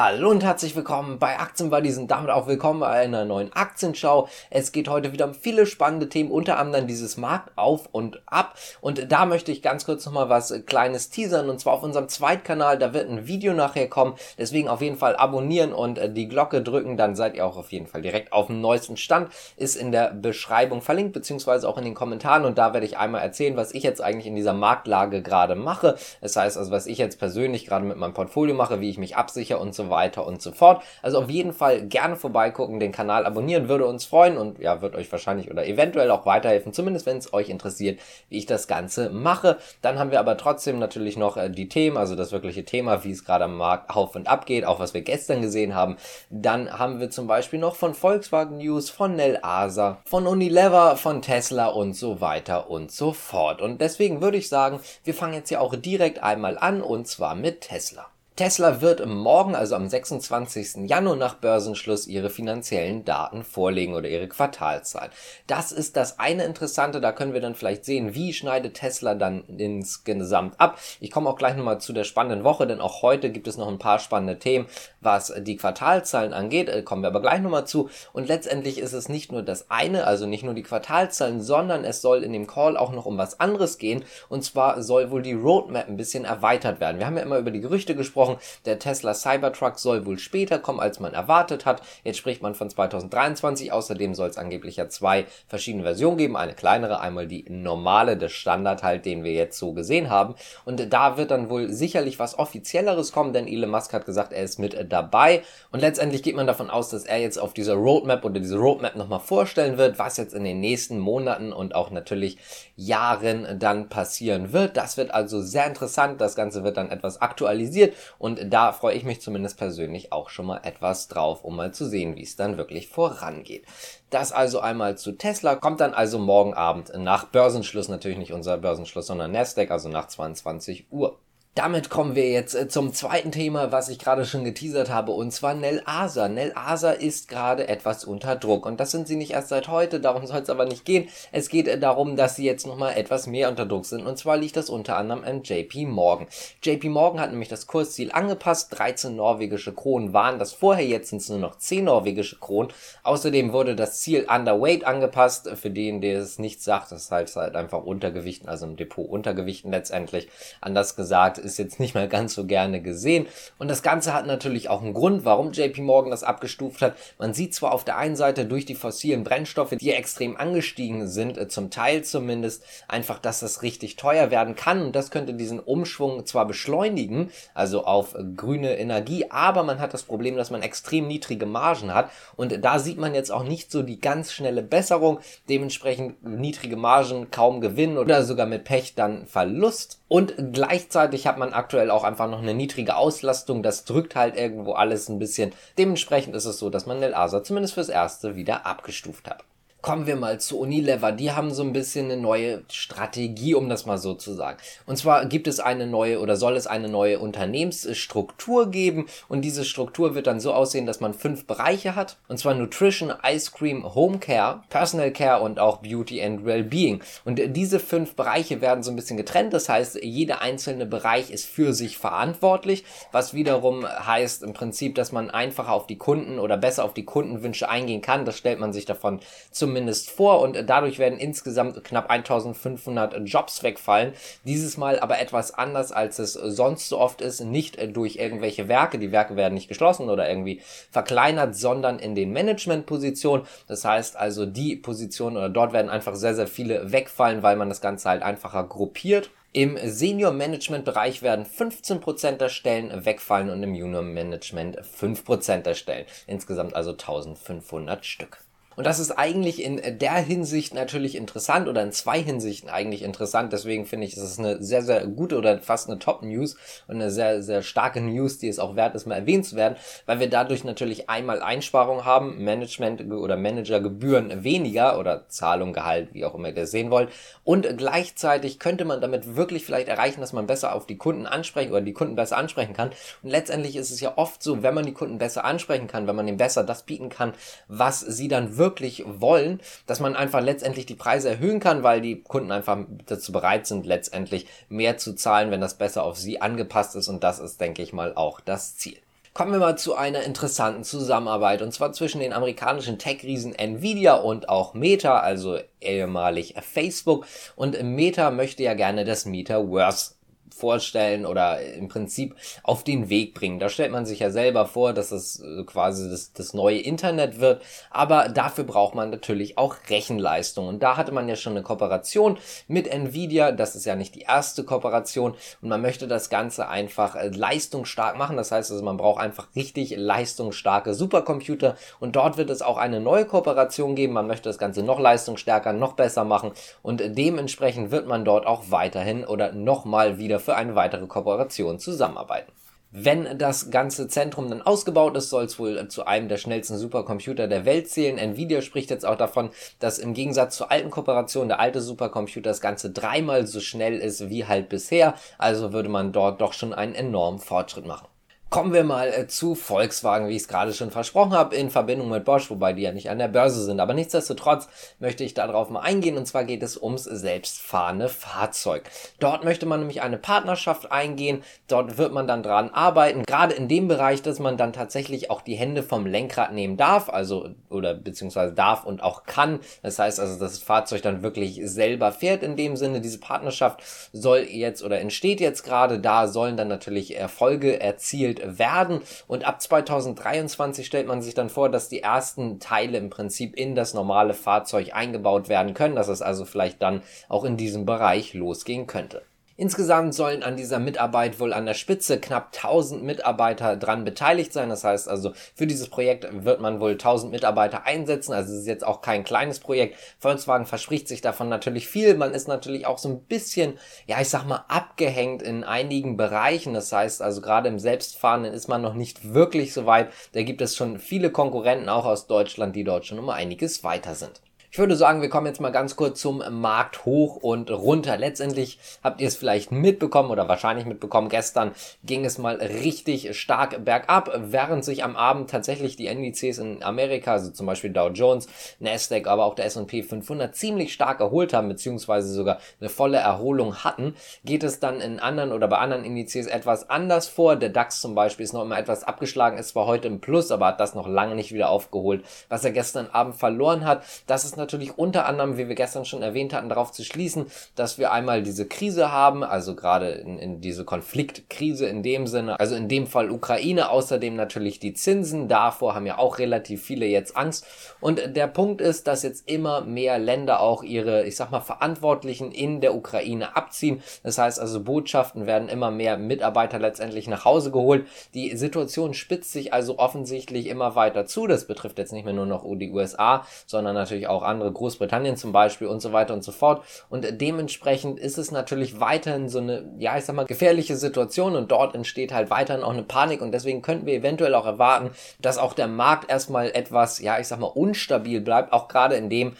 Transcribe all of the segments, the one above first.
Hallo und herzlich willkommen bei Aktienbuddies und damit auch willkommen bei einer neuen Aktienschau. Es geht heute wieder um viele spannende Themen, unter anderem dieses Markt auf und ab. Und da möchte ich ganz kurz nochmal was Kleines teasern und zwar auf unserem Zweitkanal. Da wird ein Video nachher kommen. Deswegen auf jeden Fall abonnieren und äh, die Glocke drücken. Dann seid ihr auch auf jeden Fall direkt auf dem neuesten Stand. Ist in der Beschreibung verlinkt, beziehungsweise auch in den Kommentaren. Und da werde ich einmal erzählen, was ich jetzt eigentlich in dieser Marktlage gerade mache. Das heißt also, was ich jetzt persönlich gerade mit meinem Portfolio mache, wie ich mich absichere und so weiter und so fort. Also auf jeden Fall gerne vorbeigucken, den Kanal abonnieren, würde uns freuen und ja, wird euch wahrscheinlich oder eventuell auch weiterhelfen, zumindest wenn es euch interessiert, wie ich das Ganze mache. Dann haben wir aber trotzdem natürlich noch äh, die Themen, also das wirkliche Thema, wie es gerade am Markt auf und ab geht, auch was wir gestern gesehen haben. Dann haben wir zum Beispiel noch von Volkswagen News, von Nel Asa, von Unilever, von Tesla und so weiter und so fort. Und deswegen würde ich sagen, wir fangen jetzt ja auch direkt einmal an und zwar mit Tesla. Tesla wird morgen, also am 26. Januar nach Börsenschluss, ihre finanziellen Daten vorlegen oder ihre Quartalzahlen. Das ist das eine Interessante, da können wir dann vielleicht sehen, wie schneidet Tesla dann insgesamt ab. Ich komme auch gleich nochmal zu der spannenden Woche, denn auch heute gibt es noch ein paar spannende Themen, was die Quartalzahlen angeht, äh, kommen wir aber gleich nochmal zu. Und letztendlich ist es nicht nur das eine, also nicht nur die Quartalzahlen, sondern es soll in dem Call auch noch um was anderes gehen. Und zwar soll wohl die Roadmap ein bisschen erweitert werden. Wir haben ja immer über die Gerüchte gesprochen, gesprochen. Der Tesla Cybertruck soll wohl später kommen, als man erwartet hat. Jetzt spricht man von 2023. Außerdem soll es angeblich ja zwei verschiedene Versionen geben. Eine kleinere, einmal die normale, der Standard halt, den wir jetzt so gesehen haben. Und da wird dann wohl sicherlich was offizielleres kommen, denn Elon Musk hat gesagt, er ist mit dabei. Und letztendlich geht man davon aus, dass er jetzt auf dieser Roadmap oder diese Roadmap nochmal vorstellen wird, was jetzt in den nächsten Monaten und auch natürlich Jahren dann passieren wird. Das wird also sehr interessant. Das Ganze wird dann etwas aktualisiert und da freue ich mich zumindest persönlich auch schon mal etwas drauf, um mal zu sehen, wie es dann wirklich vorangeht. Das also einmal zu Tesla, kommt dann also morgen Abend nach Börsenschluss, natürlich nicht unser Börsenschluss, sondern Nasdaq, also nach 22 Uhr. Damit kommen wir jetzt äh, zum zweiten Thema, was ich gerade schon geteasert habe, und zwar Nel Asa. Nel Asa ist gerade etwas unter Druck und das sind sie nicht erst seit heute, darum soll es aber nicht gehen. Es geht äh, darum, dass sie jetzt nochmal etwas mehr unter Druck sind und zwar liegt das unter anderem an JP Morgan. JP Morgan hat nämlich das Kursziel angepasst, 13 norwegische Kronen waren das vorher, jetzt sind es nur noch 10 norwegische Kronen. Außerdem wurde das Ziel Underweight angepasst, für den, der es nicht sagt, das heißt halt einfach Untergewichten, also im Depot Untergewichten letztendlich. Anders gesagt, ist jetzt nicht mehr ganz so gerne gesehen. Und das Ganze hat natürlich auch einen Grund, warum JP Morgan das abgestuft hat. Man sieht zwar auf der einen Seite durch die fossilen Brennstoffe, die extrem angestiegen sind, äh, zum Teil zumindest, einfach, dass das richtig teuer werden kann. Und das könnte diesen Umschwung zwar beschleunigen, also auf grüne Energie, aber man hat das Problem, dass man extrem niedrige Margen hat. Und da sieht man jetzt auch nicht so die ganz schnelle Besserung. Dementsprechend niedrige Margen, kaum Gewinn oder sogar mit Pech dann Verlust. Und gleichzeitig hat man aktuell auch einfach noch eine niedrige Auslastung. Das drückt halt irgendwo alles ein bisschen. Dementsprechend ist es so, dass man Nel Asa zumindest fürs Erste wieder abgestuft hat. Kommen wir mal zu Unilever. Die haben so ein bisschen eine neue Strategie, um das mal so zu sagen. Und zwar gibt es eine neue oder soll es eine neue Unternehmensstruktur geben. Und diese Struktur wird dann so aussehen, dass man fünf Bereiche hat. Und zwar Nutrition, Ice Cream, Home Care, Personal Care und auch Beauty and Wellbeing. Und diese fünf Bereiche werden so ein bisschen getrennt. Das heißt, jeder einzelne Bereich ist für sich verantwortlich, was wiederum heißt im Prinzip, dass man einfacher auf die Kunden oder besser auf die Kundenwünsche eingehen kann. Das stellt man sich davon zum zumindest vor und dadurch werden insgesamt knapp 1500 Jobs wegfallen. Dieses Mal aber etwas anders, als es sonst so oft ist, nicht durch irgendwelche Werke, die Werke werden nicht geschlossen oder irgendwie verkleinert, sondern in den Managementpositionen. Das heißt also, die Positionen oder dort werden einfach sehr, sehr viele wegfallen, weil man das Ganze halt einfacher gruppiert. Im Senior Management Bereich werden 15% der Stellen wegfallen und im Junior Management 5% der Stellen. Insgesamt also 1500 Stück. Und das ist eigentlich in der Hinsicht natürlich interessant oder in zwei Hinsichten eigentlich interessant. Deswegen finde ich, es ist eine sehr, sehr gute oder fast eine Top-News und eine sehr, sehr starke News, die es auch wert ist, mal erwähnt zu werden, weil wir dadurch natürlich einmal Einsparungen haben, Management oder Managergebühren weniger oder Zahlung, Gehalt, wie auch immer ihr das sehen wollt. Und gleichzeitig könnte man damit wirklich vielleicht erreichen, dass man besser auf die Kunden ansprechen oder die Kunden besser ansprechen kann. Und letztendlich ist es ja oft so, wenn man die Kunden besser ansprechen kann, wenn man ihnen besser das bieten kann, was sie dann wirklich wirklich wollen, dass man einfach letztendlich die Preise erhöhen kann, weil die Kunden einfach dazu bereit sind, letztendlich mehr zu zahlen, wenn das besser auf sie angepasst ist. Und das ist, denke ich mal, auch das Ziel. Kommen wir mal zu einer interessanten Zusammenarbeit und zwar zwischen den amerikanischen Tech-Riesen Nvidia und auch Meta, also ehemalig Facebook. Und Meta möchte ja gerne das Metaverse vorstellen oder im Prinzip auf den Weg bringen. Da stellt man sich ja selber vor, dass es äh, quasi das, das neue Internet wird, aber dafür braucht man natürlich auch Rechenleistung. Und da hatte man ja schon eine Kooperation mit Nvidia, das ist ja nicht die erste Kooperation und man möchte das Ganze einfach äh, leistungsstark machen. Das heißt also, man braucht einfach richtig leistungsstarke Supercomputer und dort wird es auch eine neue Kooperation geben. Man möchte das Ganze noch leistungsstärker, noch besser machen und dementsprechend wird man dort auch weiterhin oder nochmal wieder für eine weitere Kooperation zusammenarbeiten. Wenn das ganze Zentrum dann ausgebaut ist, soll es wohl zu einem der schnellsten Supercomputer der Welt zählen. Nvidia spricht jetzt auch davon, dass im Gegensatz zur alten Kooperation der alte Supercomputer das Ganze dreimal so schnell ist wie halt bisher. Also würde man dort doch schon einen enormen Fortschritt machen. Kommen wir mal äh, zu Volkswagen, wie ich es gerade schon versprochen habe, in Verbindung mit Bosch, wobei die ja nicht an der Börse sind. Aber nichtsdestotrotz möchte ich darauf mal eingehen und zwar geht es ums selbstfahrende Fahrzeug. Dort möchte man nämlich eine Partnerschaft eingehen, dort wird man dann dran arbeiten, gerade in dem Bereich, dass man dann tatsächlich auch die Hände vom Lenkrad nehmen darf, also oder beziehungsweise darf und auch kann. Das heißt also, dass das Fahrzeug dann wirklich selber fährt in dem Sinne. Diese Partnerschaft soll jetzt oder entsteht jetzt gerade, da sollen dann natürlich Erfolge erzielt werden. Und ab 2023 stellt man sich dann vor, dass die ersten Teile im Prinzip in das normale Fahrzeug eingebaut werden können, dass es also vielleicht dann auch in diesem Bereich losgehen könnte. Insgesamt sollen an dieser Mitarbeit wohl an der Spitze knapp 1000 Mitarbeiter dran beteiligt sein. Das heißt also, für dieses Projekt wird man wohl 1000 Mitarbeiter einsetzen. Also es ist jetzt auch kein kleines Projekt. Volkswagen verspricht sich davon natürlich viel. Man ist natürlich auch so ein bisschen, ja, ich sag mal, abgehängt in einigen Bereichen. Das heißt also, gerade im Selbstfahrenden ist man noch nicht wirklich so weit. Da gibt es schon viele Konkurrenten auch aus Deutschland, die dort schon um einiges weiter sind. Ich würde sagen, wir kommen jetzt mal ganz kurz zum Markt hoch und runter. Letztendlich habt ihr es vielleicht mitbekommen oder wahrscheinlich mitbekommen. Gestern ging es mal richtig stark bergab, während sich am Abend tatsächlich die Indizes in Amerika, also zum Beispiel Dow Jones, Nasdaq, aber auch der S&P 500 ziemlich stark erholt haben, beziehungsweise sogar eine volle Erholung hatten, geht es dann in anderen oder bei anderen Indizes etwas anders vor. Der DAX zum Beispiel ist noch immer etwas abgeschlagen, ist zwar heute im Plus, aber hat das noch lange nicht wieder aufgeholt, was er gestern Abend verloren hat. Das ist natürlich unter anderem, wie wir gestern schon erwähnt hatten, darauf zu schließen, dass wir einmal diese Krise haben, also gerade in, in diese Konfliktkrise in dem Sinne, also in dem Fall Ukraine, außerdem natürlich die Zinsen, davor haben ja auch relativ viele jetzt Angst. Und der Punkt ist, dass jetzt immer mehr Länder auch ihre, ich sag mal, Verantwortlichen in der Ukraine abziehen. Das heißt also, Botschaften werden immer mehr Mitarbeiter letztendlich nach Hause geholt. Die Situation spitzt sich also offensichtlich immer weiter zu. Das betrifft jetzt nicht mehr nur noch die USA, sondern natürlich auch andere, Großbritannien zum Beispiel und so weiter und so fort. Und dementsprechend ist es natürlich weiterhin so eine, ja, ich sag mal, gefährliche Situation und dort entsteht halt weiterhin auch eine Panik und deswegen könnten wir eventuell auch erwarten, dass auch der Markt erstmal etwas, ja, ich sag mal, unstabil bleibt, auch gerade in dem,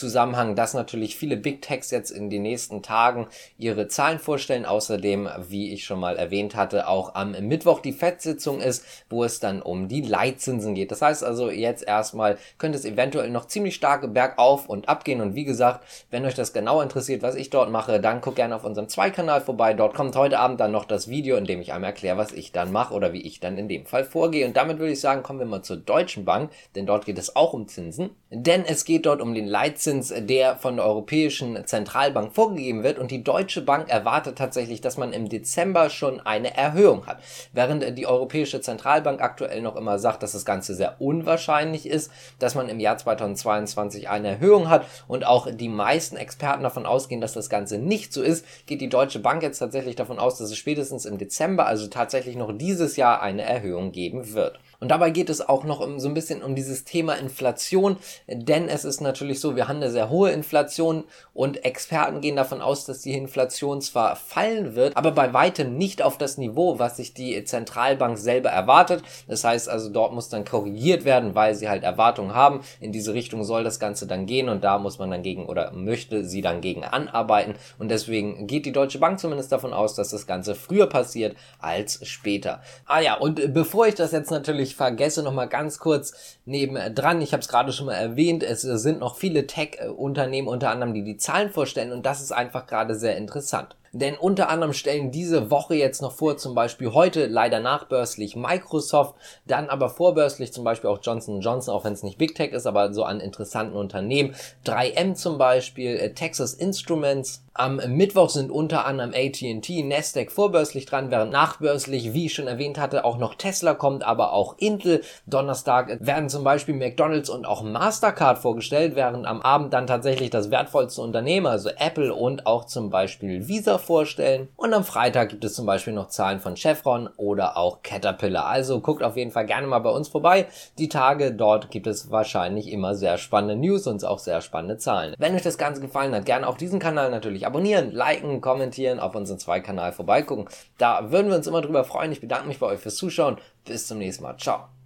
Zusammenhang, dass natürlich viele Big Techs jetzt in den nächsten Tagen ihre Zahlen vorstellen. Außerdem, wie ich schon mal erwähnt hatte, auch am Mittwoch die FED-Sitzung ist, wo es dann um die Leitzinsen geht. Das heißt also, jetzt erstmal könnte es eventuell noch ziemlich stark bergauf und abgehen. Und wie gesagt, wenn euch das genau interessiert, was ich dort mache, dann guckt gerne auf unserem Zwei-Kanal vorbei. Dort kommt heute Abend dann noch das Video, in dem ich einmal erkläre, was ich dann mache oder wie ich dann in dem Fall vorgehe. Und damit würde ich sagen, kommen wir mal zur Deutschen Bank, denn dort geht es auch um Zinsen. Denn es geht dort um den Leitzins Leitzins, der von der Europäischen Zentralbank vorgegeben wird. Und die Deutsche Bank erwartet tatsächlich, dass man im Dezember schon eine Erhöhung hat. Während die Europäische Zentralbank aktuell noch immer sagt, dass das Ganze sehr unwahrscheinlich ist, dass man im Jahr 2022 eine Erhöhung hat und auch die meisten Experten davon ausgehen, dass das Ganze nicht so ist, geht die Deutsche Bank jetzt tatsächlich davon aus, dass es spätestens im Dezember, also tatsächlich noch dieses Jahr, eine Erhöhung geben wird. Und dabei geht es auch noch um, so ein bisschen um dieses Thema Inflation, denn es ist natürlich so, wir haben eine sehr hohe Inflation und Experten gehen davon aus, dass die Inflation zwar fallen wird, aber bei weitem nicht auf das Niveau, was sich die Zentralbank selber erwartet. Das heißt also, dort muss dann korrigiert werden, weil sie halt Erwartungen haben. In diese Richtung soll das Ganze dann gehen und da muss man dann gegen oder möchte sie dann gegen anarbeiten. Und deswegen geht die Deutsche Bank zumindest davon aus, dass das Ganze früher passiert als später. Ah ja, und bevor ich das jetzt natürlich ich vergesse noch mal ganz kurz nebendran, ich habe es gerade schon mal erwähnt, es sind noch viele Tech-Unternehmen unter anderem, die die Zahlen vorstellen und das ist einfach gerade sehr interessant. Denn unter anderem stellen diese Woche jetzt noch vor, zum Beispiel heute leider nachbörslich Microsoft, dann aber vorbörslich zum Beispiel auch Johnson Johnson, auch wenn es nicht Big Tech ist, aber so an interessanten Unternehmen. 3M zum Beispiel, äh, Texas Instruments, am Mittwoch sind unter anderem AT&T, Nasdaq vorbörslich dran, während nachbörslich, wie ich schon erwähnt hatte, auch noch Tesla kommt, aber auch Intel. Donnerstag werden zum Beispiel McDonald's und auch Mastercard vorgestellt, während am Abend dann tatsächlich das wertvollste Unternehmen, also Apple und auch zum Beispiel Visa vorstellen. Und am Freitag gibt es zum Beispiel noch Zahlen von Chevron oder auch Caterpillar. Also guckt auf jeden Fall gerne mal bei uns vorbei. Die Tage dort gibt es wahrscheinlich immer sehr spannende News und auch sehr spannende Zahlen. Wenn euch das Ganze gefallen hat, gerne auch diesen Kanal natürlich abonnieren, liken, kommentieren, auf unseren zwei Kanal vorbeigucken. Da würden wir uns immer drüber freuen. Ich bedanke mich bei euch fürs Zuschauen. Bis zum nächsten Mal. Ciao.